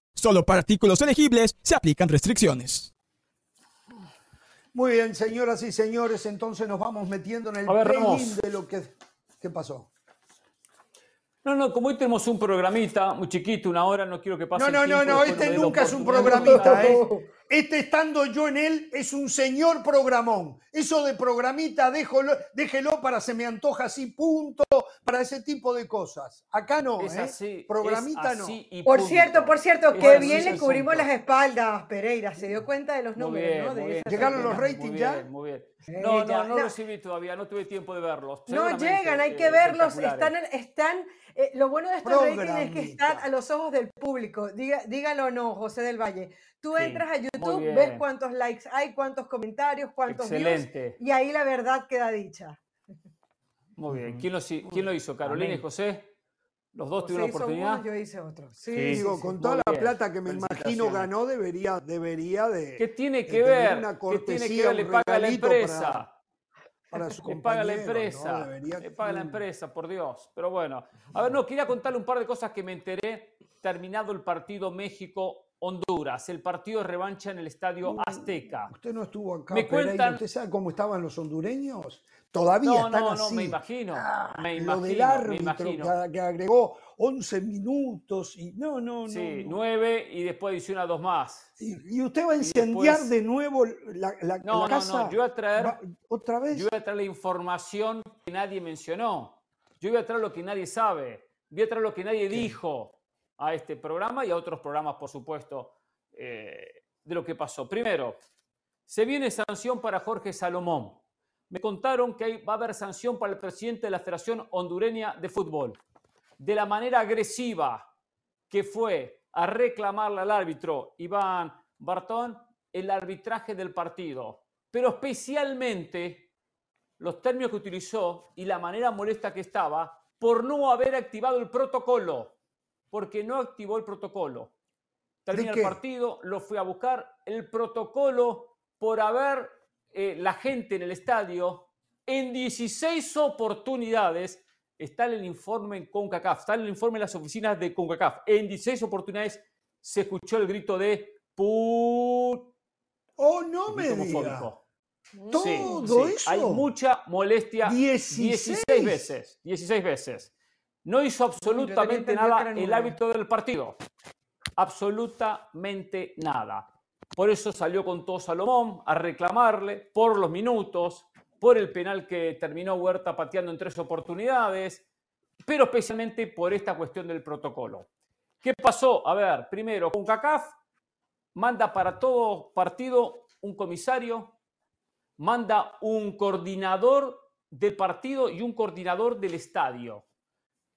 Solo para artículos elegibles se aplican restricciones. Muy bien, señoras y señores, entonces nos vamos metiendo en el Ramos. de lo que... ¿Qué pasó? No, no, como hoy tenemos un programita muy chiquito, una hora, no quiero que pase No, el no, no, tiempo, no, después este nunca es un programita, ¿eh? Este estando yo en él es un señor programón. Eso de programita, déjelo, déjelo para se me antoja así, punto, para ese tipo de cosas. Acá no, Es ¿eh? así, Programita es no. así Por cierto, por cierto, Es que así bien le cubrimos las espaldas, Pereira. Se dio cuenta de los Muy números, bien, ¿no? De bien. ¿Llegaron los ratings Muy ya? bien, muy bien. No, no, no No. recibí todavía, no tuve tiempo de verlos. No llegan, hay eh, que verlos. Están, están eh, lo bueno de estos ratings es que están a los ojos del público. Diga, dígalo o no, José del Valle. Tú Sí, entras a YouTube, ves cuántos likes hay, cuántos comentarios, cuántos views, Excelente. y ahí la verdad queda dicha. Muy bien. ¿Quién lo, hi- quién lo hizo? ¿Carolina y. José? ¿Los dos José tuvieron hizo oportunidad? uno, yo hice otro. Sí, Digo, sí. con toda la bien. plata que me imagino ganó, debería, debería de, ¿Qué tiene que ver? una ¿Qué tiene que ver? Le paga la regalito para- empresa. para (laughs) su Le paga la empresa. Debería- Le paga la empresa, por Dios. Pero bueno. A ver, no, quería contarle un par de cosas que me enteré terminado el partido México-Honduras. El partido de revancha en el Estadio Azteca. Usted no estuvo acá, Me Pereira. cuentan- ¿Usted sabe cómo estaban los hondureños? Todavía No, están no, no, así. me imagino. Ah, me lo imagino, del me árbitro que, agregó 11 minutos y no, no, no. Sí, no. nueve y después adiciona dos más. Y, y usted va a incendiar después- de nuevo la, la- No, la no, casa. no. Yo voy a traer, Va- ¿Otra vez? yo voy a traer la información que nadie mencionó. Yo voy a traer lo que nadie sabe. Voy a traer lo que nadie dijo a este programa y a otros programas, por supuesto, eh, de lo que pasó. Primero, se viene sanción para Jorge Salomón. Me contaron que va a haber sanción para el presidente de la Federación Hondureña de Fútbol. De la manera agresiva que fue a reclamarle al árbitro Iván Bartón el arbitraje del partido, pero especialmente los términos que utilizó y la manera molesta que estaba por no haber activado el protocolo, porque no activó el protocolo. Termina el partido, lo fui a buscar, el protocolo por haber eh, la gente en el estadio en 16 oportunidades, está en el informe en CONCACAF, está en el informe en las oficinas de CONCACAF, en 16 oportunidades se escuchó el grito de ¡Put! Oh, no me grito diga. homofóbico. Todo Sí, sí, eso. Hay mucha molestia. 16. 16 veces. 16 veces. No hizo absolutamente nada el hábito del partido. Absolutamente nada. Por eso salió con todo Salomón a reclamarle por los minutos, por el penal que terminó Huerta pateando en tres oportunidades, pero especialmente por esta cuestión del protocolo. ¿Qué pasó? A ver, primero, con CACAF manda para todo partido un comisario, manda un coordinador del partido y un coordinador del estadio.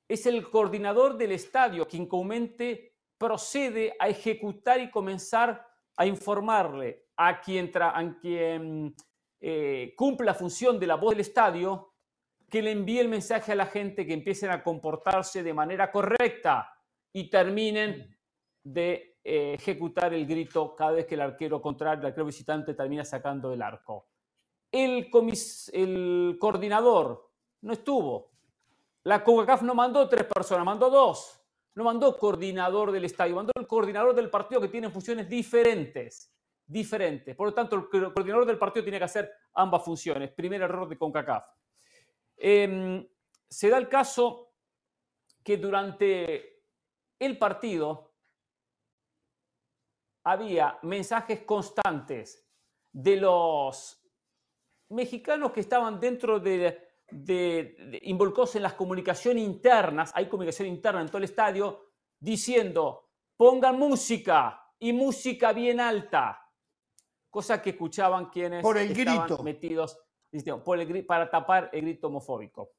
Es el coordinador del estadio quien comúnmente procede a ejecutar y comenzar a informarle a quien, a quien eh, cumple la función de la voz del estadio que le envíe el mensaje a la gente que empiecen a comportarse de manera correcta y terminen de eh, ejecutar el grito cada vez que el arquero contrario, el arquero visitante termina sacando el arco. El coordinador no estuvo. La CONCACAF no mandó tres personas, mandó dos. No mandó coordinador del estadio, mandó el coordinador del partido que tiene funciones diferentes. Diferentes. Por lo tanto, el co- coordinador del partido tiene que hacer ambas funciones. Primer error de CONCACAF. Em, se da el caso que durante el partido había mensajes constantes de los mexicanos que estaban dentro de, de- de- involucrados en las comunicaciones internas, hay comunicación interna en todo el estadio, diciendo, pongan música y música bien alta, cosa que escuchaban quienes Por el estaban grito. metidos por el para tapar el grito homofóbico.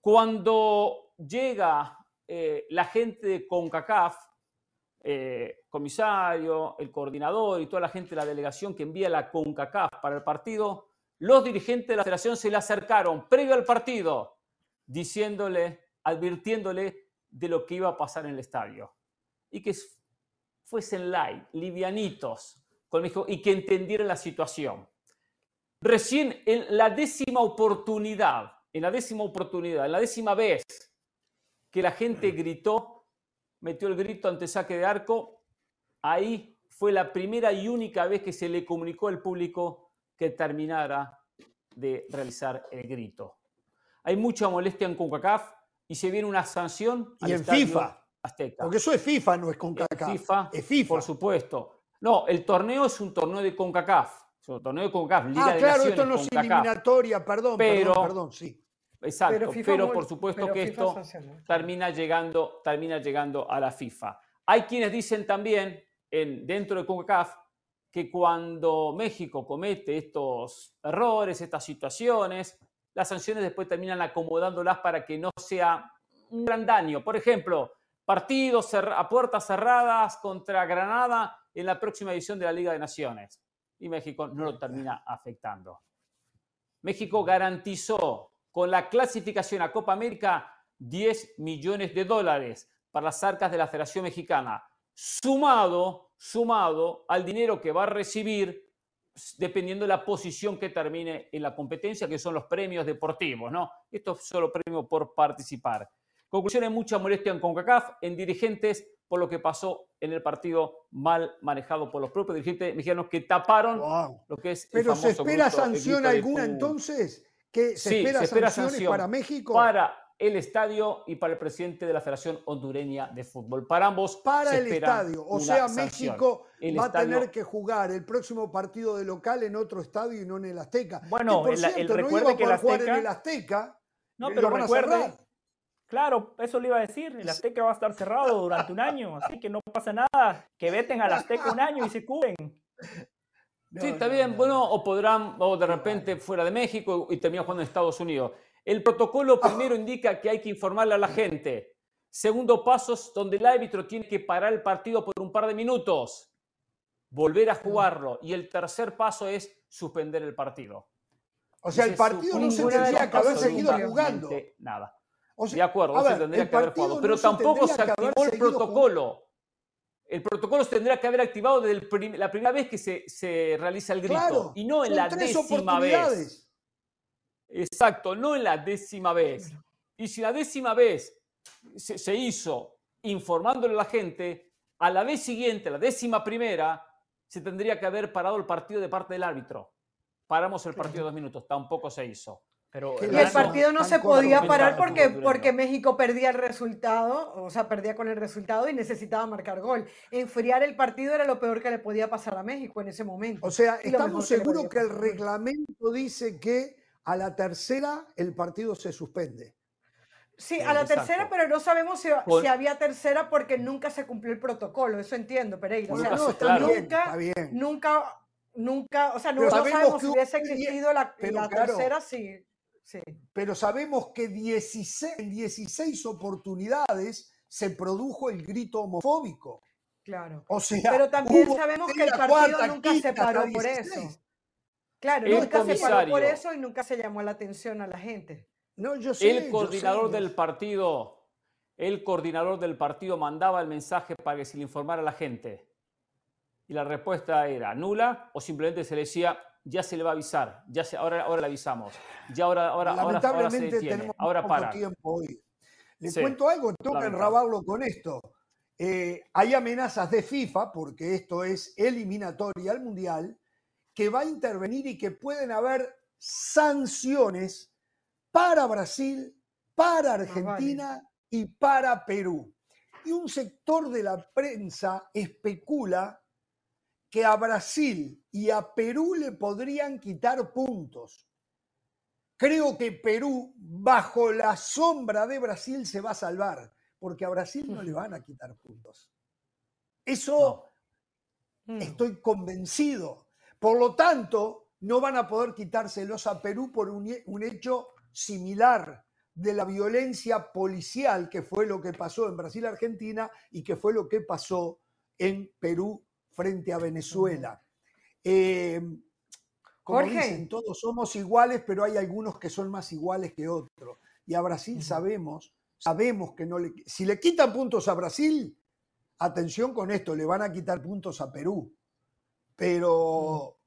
Cuando llega eh, la gente de CONCACAF, eh, comisario, el coordinador y toda la gente de la delegación que envía la CONCACAF para el partido, los dirigentes de la federación se le acercaron previo al partido, diciéndole, advirtiéndole de lo que iba a pasar en el estadio. Y que fuesen light, livianitos, y que entendieran la situación. Recién en la décima oportunidad, en la décima oportunidad, en la décima vez que la gente gritó, metió el grito ante saque de arco, ahí fue la primera y única vez que se le comunicó al público que terminara de realizar el grito. Hay mucha molestia en CONCACAF y se viene una sanción y en FIFA. Azteca. Porque eso es FIFA, no es CONCACAF. FIFA, es FIFA. Por supuesto. No, el torneo es un torneo de CONCACAF. Es un torneo de CONCACAF, Liga ah, de claro, Naciones, esto no es eliminatoria, perdón, Pero- perdón, perdón, sí. Exacto, Pero por supuesto pero que FIFA esto sanciona. termina llegando, termina llegando a la FIFA. Hay quienes dicen también en, dentro de CONCACAF que cuando México comete estos errores, estas situaciones, las sanciones después terminan acomodándolas para que no sea un gran daño. Por ejemplo, partidos a puertas cerradas contra Granada en la próxima edición de la Liga de Naciones. Y México no lo termina afectando. México garantizó con la clasificación a Copa América 10 millones de dólares para las arcas de la Federación Mexicana, sumado, sumado al dinero que va a recibir dependiendo de la posición que termine en la competencia, que son los premios deportivos, ¿no? Esto es solo premio por participar. Conclusión, hay mucha molestia en CONCACAF, en dirigentes, por lo que pasó en el partido mal manejado por los propios dirigentes mexicanos que taparon Wow. lo que es el Pero ¿se famoso espera grito- el sanción alguna entonces? ¿Que ¿Se Sí, espera se espera sanciones sanción para México? para el estadio y para el presidente de la Federación Hondureña de Fútbol. Para ambos Para se el estadio. O sea. México El va a tener que jugar el próximo partido de local en otro estadio y no en el Azteca. Bueno, Que, por el- el cierto, no recuerde iba a que el poder jugar Azteca- en el Azteca. No, y pero recuerde, claro, eso le iba a decir, el Azteca va a estar cerrado durante un año, así que no pasa nada, que veten al Azteca un año y se cubren. (laughs) No, Sí, está no, bien, no, bueno, no. o podrán, o de repente fuera de México y terminan jugando en Estados Unidos. El protocolo primero indica que hay que informarle a la gente. Segundo paso es donde el árbitro tiene que parar el partido por un par de minutos, volver a jugarlo. Y el tercer paso es suspender el partido. O sea, Y el se partido no se tendría que haber seguido jugando. Nada. O sea, De acuerdo, se tendría que haber jugado. no Pero se tampoco se activó el protocolo. El protocolo se tendría que haber activado desde prim- la primera vez que se, se realiza el grito. Claro, y no en la décima vez. Exacto, no en la décima vez. Y si la décima vez se, se hizo informándole a la gente, a la vez siguiente, la décima primera, se tendría que haber parado el partido de parte del árbitro. Paramos el partido dos minutos, tampoco se hizo. Pero Y el partido no se podía parar porque, México perdía el resultado, o sea, perdía con el resultado y necesitaba marcar gol. Enfriar el partido era lo peor que le podía pasar a México en ese momento. O sea, estamos que seguros que el reglamento dice que a la tercera el partido se suspende. Sí, a la Exacto. tercera, pero no sabemos si, había tercera porque nunca se cumplió el protocolo, eso entiendo, Pereira. O sea, Nunca no, se- está claro. bien, nunca, está bien. nunca, nunca, o sea, no, no sabemos sabemos que si hubiese existido la, pero la claro. tercera, sí. sí. Pero sabemos que 16, en 16 oportunidades se produjo el grito homofóbico. Claro. O sea, Pero también sabemos que el partido cuarta, nunca se quinta, paró por 16. eso. Claro, El nunca se paró por eso y nunca se llamó la atención a la gente. No, yo sé, El yo coordinador sé, yo del partido, el coordinador del partido mandaba el mensaje para que se le informara a la gente. Y la respuesta era nula o simplemente se le decía, ya se le va a avisar, ya se, ahora, ahora le avisamos, ya ahora, ahora, se Lamentablemente detiene, tenemos ahora poco para. tiempo hoy. Le Sí, cuento algo, lamentable. enrabarlo con esto. Eh, hay amenazas de FIFA, porque esto es eliminatoria al Mundial, que va a intervenir y que pueden haber sanciones para Brasil, para Argentina y para Perú. Y un sector de la prensa especula que a Brasil y a Perú le podrían quitar puntos. Creo que Perú, bajo la sombra de Brasil, se va a salvar, porque a Brasil no le van a quitar puntos. Eso Mm. estoy convencido. Por lo tanto, no van a poder quitárselos a Perú por un, he- un hecho similar de la violencia policial, que fue lo que pasó en Brasil-Argentina y que fue lo que pasó en Perú frente a Venezuela. Eh, como Jorge. dicen, todos somos iguales, pero hay algunos que son más iguales que otros. Y a Brasil sabemos, sabemos que no le... Si le quitan puntos a Brasil, atención con esto, le van a quitar puntos a Perú. Pero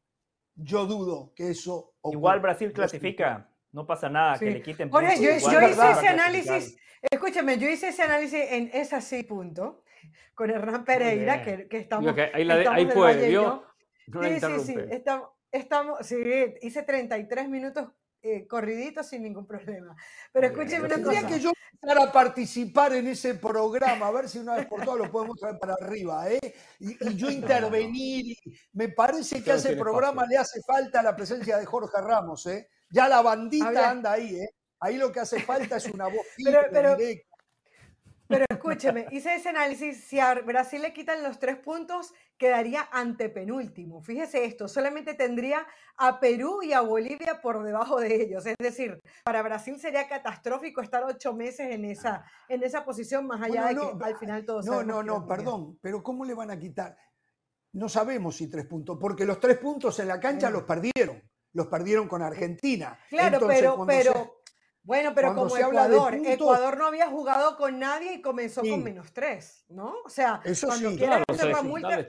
yo dudo que eso ocurra. Igual Brasil clasifica, no pasa nada, que le quiten puntos. yo, hice ese análisis, escúchame, yo hice ese análisis en ese así punto, con Hernán Pereira, que, que, estamos... ahí, ahí puede, ¿vio? (laughs) sí, sí, sí, estamos, estamos, sí, hice 33 minutos eh, corridito sin ningún problema. Pero escúcheme una cosa. que yo para participar en ese programa, a ver si una vez por todas lo podemos traer para arriba, ¿eh? Y, yo (laughs) intervenir. Me parece que a ese programa le hace falta la presencia de Jorge Ramos, ¿eh? Ya la bandita anda ahí, ¿eh? Ahí lo que hace falta es una voz pero, directa. Pero escúcheme, hice ese análisis, si a Brasil le quitan los tres puntos, quedaría antepenúltimo. Fíjese esto, solamente tendría a Perú y a Bolivia por debajo de ellos. Es decir, para Brasil sería catastrófico estar ocho meses en esa, en esa posición, más allá de que al final todos No, no, no, perdón, pero ¿cómo le van a quitar? No sabemos si tres puntos, porque los tres puntos en la cancha los perdieron. Los perdieron con Argentina. Claro, pero, pero, bueno, pero como Ecuador, Ecuador no había jugado con nadie y comenzó con menos tres, ¿no? O sea, cuando quieras hacer la multa,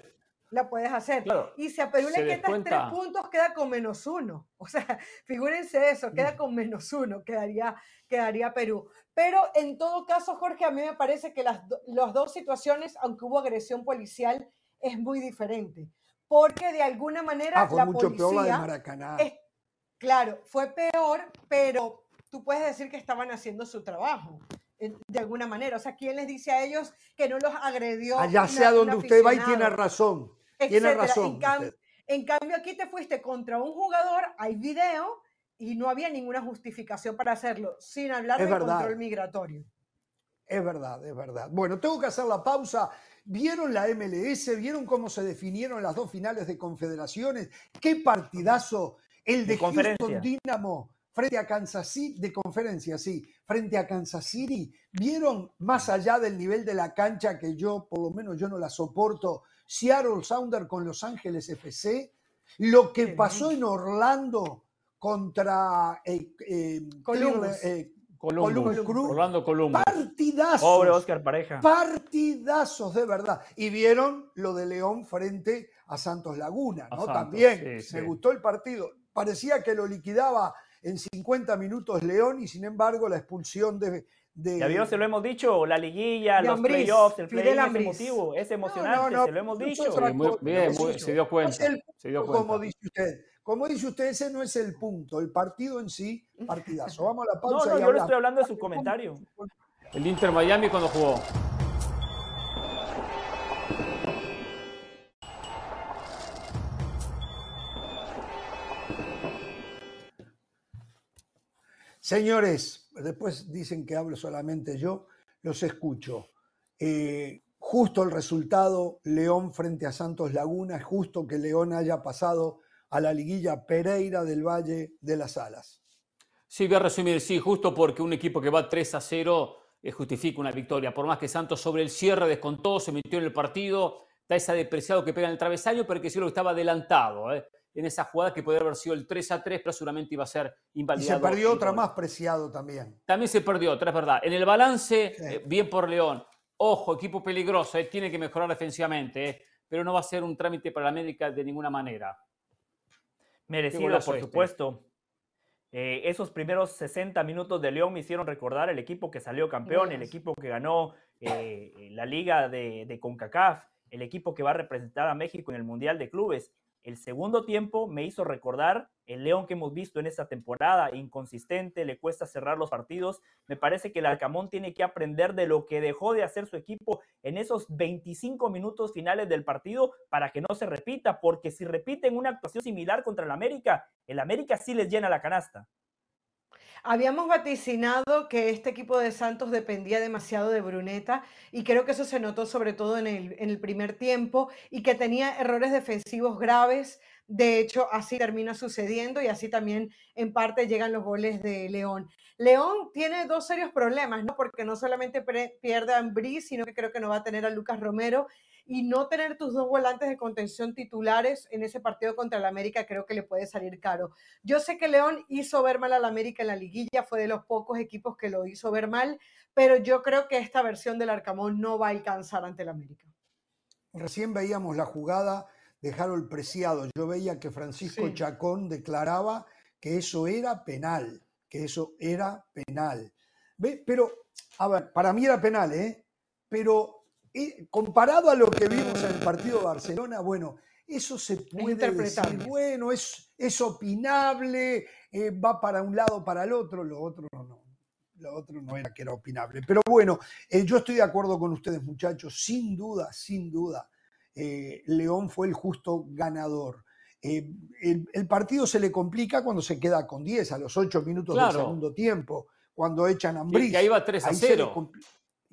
la puedes hacer. y si a Perú le quitas tres puntos, queda con menos uno. O sea, (laughs) figúrense eso, queda con menos uno, quedaría, quedaría Perú. Pero en todo caso, Jorge, a mí me parece que las, las dos situaciones, aunque hubo agresión policial, es muy diferente. Porque de alguna manera ah, fue la mucho policía... Peor la de Maracaná. claro, fue peor, pero tú puedes decir que estaban haciendo su trabajo de alguna manera. O sea, ¿quién les dice a ellos que no los agredió? Allá sea donde usted va y tiene razón. Tiene razón. En, cambio, aquí te fuiste contra un jugador, hay video y no había ninguna justificación para hacerlo, sin hablar de control migratorio. Es verdad, es verdad. Bueno, tengo que hacer la pausa. ¿Vieron la MLS? ¿Vieron cómo se definieron las dos finales de confederaciones? ¡Qué partidazo! El de, de Houston Dynamo frente a Kansas City, de conferencia, sí, frente a Kansas City, vieron más allá del nivel de la cancha que yo, por lo menos yo no la soporto, Seattle Sounder con Los Ángeles FC, lo que pasó en Orlando contra eh, eh, Columbus. Eh, Orlando Columbus. Partidazos. Pobre Oscar Pareja. Partidazos, de verdad. Y vieron lo de León frente a Santos Laguna, ¿no? También me gustó el partido. Parecía que lo liquidaba en 50 minutos León y sin embargo la expulsión de... de ya se lo hemos dicho, la liguilla, los playoffs, el play es emotivo, es emocionante, se lo hemos dicho. bien, se dio cuenta. se dio cuenta. Como dice usted. Como dice usted, ese no es el punto. El partido en sí, partidazo. Vamos a la (laughs) pausa. No, no, yo le estoy hablando de su comentario. El Inter Miami cuando jugó. Señores, después dicen que hablo solamente yo, los escucho. Eh, justo el resultado, León frente a Santos Laguna, es justo que León haya pasado a la liguilla Pereira del Valle de las Alas. Sí, voy a resumir, sí, justo porque un equipo que va 3 a 0 eh, justifica una victoria. Por más que Santos sobre el cierre descontó, se metió en el partido, está esa depreciado que pega en el travesaño, pero que sí lo estaba adelantado. ¿eh? En esa jugada que podría haber sido el 3 a 3, pero seguramente iba a ser invalidado. Y se perdió otra más preciado también. También se perdió otra, es verdad. En el balance, eh, bien por León. Ojo, equipo peligroso, eh, tiene que mejorar defensivamente, eh, pero no va a ser un trámite para la América de ninguna manera. Merecido, por este. supuesto. esos primeros 60 minutos de León me hicieron recordar el equipo que salió campeón, el equipo que ganó la liga de, de CONCACAF, el equipo que va a representar a México en el Mundial de Clubes. El segundo tiempo me hizo recordar el León que hemos visto en esta temporada, inconsistente, le cuesta cerrar los partidos. Me parece que el Alcamón tiene que aprender de lo que dejó de hacer su equipo en esos 25 minutos finales del partido para que no se repita, porque si repiten una actuación similar contra el América, el América sí les llena la canasta. Habíamos vaticinado que este equipo de Santos dependía demasiado de Bruneta y creo que eso se notó sobre todo en el, en el primer tiempo y que tenía errores defensivos graves. De hecho, así termina sucediendo y así también en parte llegan los goles de León. León tiene dos serios problemas, ¿no? Porque no solamente pierde a Ambrí, sino que creo que no va a tener a Lucas Romero y no tener tus dos volantes de contención titulares en ese partido contra el América creo que le puede salir caro. Yo sé que León hizo ver mal al América en la liguilla, fue de los pocos equipos que lo hizo ver mal, pero yo creo que esta versión del Arcamón no va a alcanzar ante el América. Recién veíamos la jugada de Harold Preciado. Yo veía que Francisco Sí. Chacón declaraba que eso era penal, que eso era penal. ¿Ve? Pero, a ver, para mí era penal, ¿eh? Pero eh, comparado a lo que vimos en el partido de Barcelona, bueno, eso se puede decir, bueno, es, es opinable, eh, va para un lado, para el otro, lo otro no. Lo otro no era que era opinable. Pero bueno, eh, yo estoy de acuerdo con ustedes, muchachos. Sin duda, sin duda, eh, León fue el justo ganador. El, el partido se le complica cuando se queda con 10 a los 8 minutos Claro. del segundo tiempo, cuando echan a que ahí va 3 a Ahí se le 0.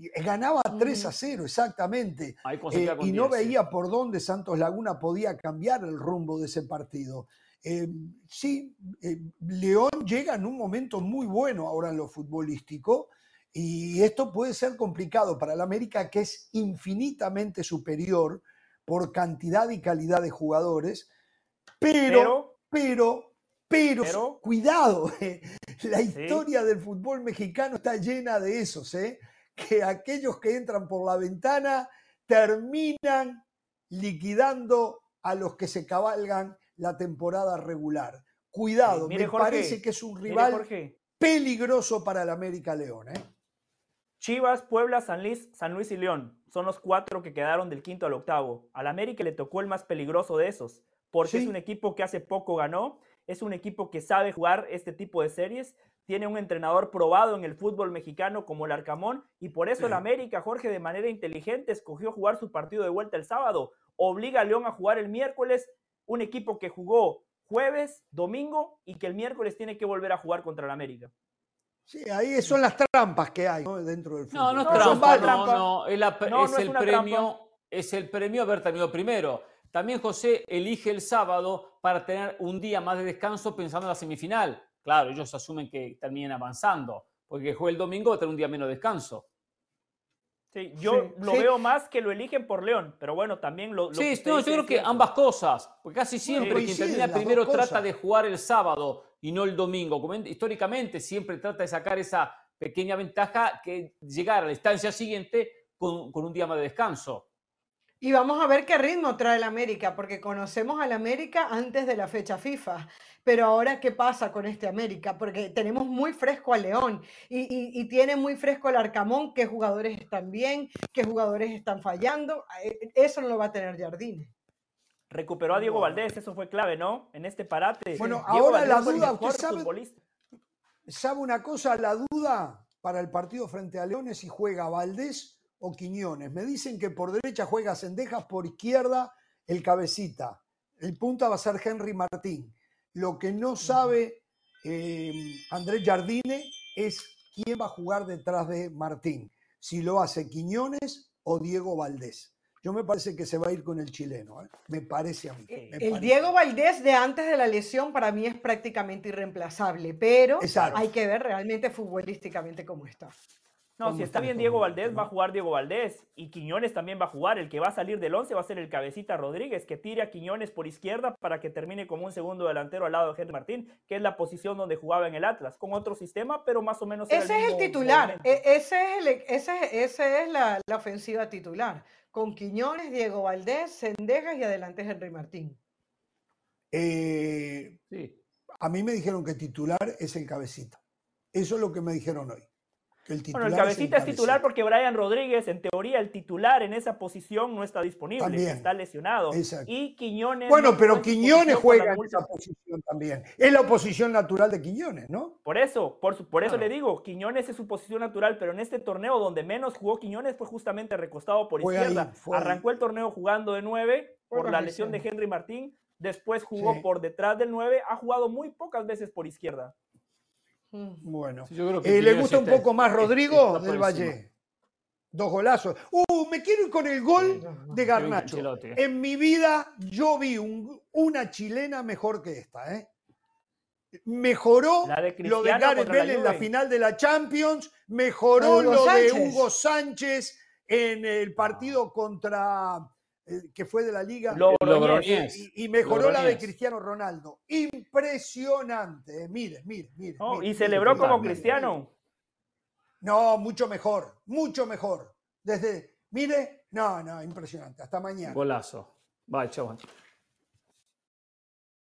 Y Ganaba 3 a Ujú. 0, exactamente. Eh, y no 10, sí. veía por dónde Santos Laguna podía cambiar el rumbo de ese partido. Eh, sí, eh, León llega en un momento muy bueno ahora en lo futbolístico y esto puede ser complicado para el América que es infinitamente superior por cantidad y calidad de jugadores, pero, pero, pero, pero- cuidado, (laughs) eh, la Sí. historia del fútbol mexicano está llena de esos, ¿eh? Que aquellos que entran por la ventana terminan liquidando a los que se cabalgan la temporada regular. Cuidado, me Jorge, parece que es un rival peligroso para el América León. ¿eh? Chivas, Puebla, San Luis, San Luis y León son los cuatro que quedaron del quinto al octavo. Al América le tocó el más peligroso de esos, porque Sí. es un equipo que hace poco ganó, es un equipo que sabe jugar este tipo de series, tiene un entrenador probado en el fútbol mexicano como el Arcamón, y por eso el. América, Jorge, de manera inteligente escogió jugar su partido de vuelta el sábado, obliga a León a jugar el miércoles, un equipo que jugó jueves, domingo y que el miércoles tiene que volver a jugar contra el América. Sí, ahí son las trampas que hay ¿no? dentro del fútbol. No, no es trampa, no, trampas. no, es, la- No, es no es el premio, trampa. es el premio haber terminado primero. También José elige el sábado para tener un día más de descanso pensando en la semifinal. Claro, ellos asumen que terminen avanzando, porque que juegue el domingo va a tener un día menos de descanso. Sí, yo Sí, lo sí. veo más que lo eligen por León, pero bueno, también lo, lo Sí, que no, yo creo que ambas cosas, porque casi siempre quien termina primero trata de jugar el sábado y no el domingo. Como en- históricamente siempre trata de sacar esa pequeña ventaja que llegar a la instancia siguiente con, con un día más de descanso. Y vamos a ver qué ritmo trae el América, porque conocemos al América antes de la fecha FIFA. Pero ahora, ¿qué pasa con este América? Porque tenemos muy fresco a León y, y- y tiene muy fresco al Arcamón, qué jugadores están bien, qué jugadores están fallando. Eh, Eso no lo va a tener Jardine. Recuperó a Diego. Valdés, eso fue clave, ¿no? En este parate. Bueno, Diego ahora la Valdés duda, ¿usted sabe? futbolista. ¿Sabe una cosa? La duda para el partido frente a León es si juega Valdés o Quiñones. Me dicen que por derecha juega Sendejas, por izquierda el cabecita. El punta va a ser Henry Martín. Lo que no sabe eh, Andrés Jardine es quién va a jugar detrás de Martín. Si lo hace Quiñones o Diego Valdés. Yo me parece que se va a ir con el chileno. ¿eh? Me parece a mí. me El parece. Diego Valdés de antes de la lesión para mí es prácticamente irreemplazable, pero Exacto. hay que ver realmente futbolísticamente cómo está. No, ¿Cómo si está está bien el Diego Valdés, va a jugar Diego Valdés. Y Quiñones también va a jugar. El que va a salir del 11 va a ser el cabecita Rodríguez, que tire a Quiñones por izquierda para que termine como un segundo delantero al lado de Henry Martín, que es la posición donde jugaba en el Atlas, con otro sistema, pero más o menos. era Ese es el mismo titular, e- ese es, el, ese, ese es la, la ofensiva titular, con Quiñones, Diego Valdés, Sendejas y adelante Henry Martín. Eh, Sí. A mí me dijeron que titular es el cabecita. Eso es lo que me dijeron hoy. Que el titular Bueno, el es cabecita es titular porque Brian Rodríguez, en teoría, el titular en esa posición no está disponible, También. está lesionado. Exacto. Y Quiñones. Bueno, no pero Quiñones juega en esa posición también. Es la posición natural de Quiñones, ¿no? Por eso, por, su- por eso Claro. le digo, Quiñones es su posición natural, pero en este torneo donde menos jugó Quiñones fue justamente recostado por Fue izquierda. ahí. Arrancó el torneo jugando de 9 Por la lesión de. Henry Martín, después jugó Sí. por detrás del 9, ha jugado muy pocas veces por izquierda. Mm. Bueno. Sí, yo creo que Eh, ¿Le gusta un está- poco más Rodrigo del encima. Valle? Dos golazos. Uh, me quiero ir con el gol Sí. de Garnacho. En mi vida yo vi un- una chilena mejor que esta. ¿eh? Mejoró de lo de Gareth en la final de la Champions, mejoró Hugo lo de. Hugo Sánchez en el partido contra que fue de la liga y, y mejoró la de. Cristiano Ronaldo. Impresionante. eh. Mire, mire, mire. y celebró mire, como mire. Cristiano. No, mucho mejor, mucho mejor. Desde, mire, no, no, impresionante. Hasta mañana. Golazo. Bye, chau.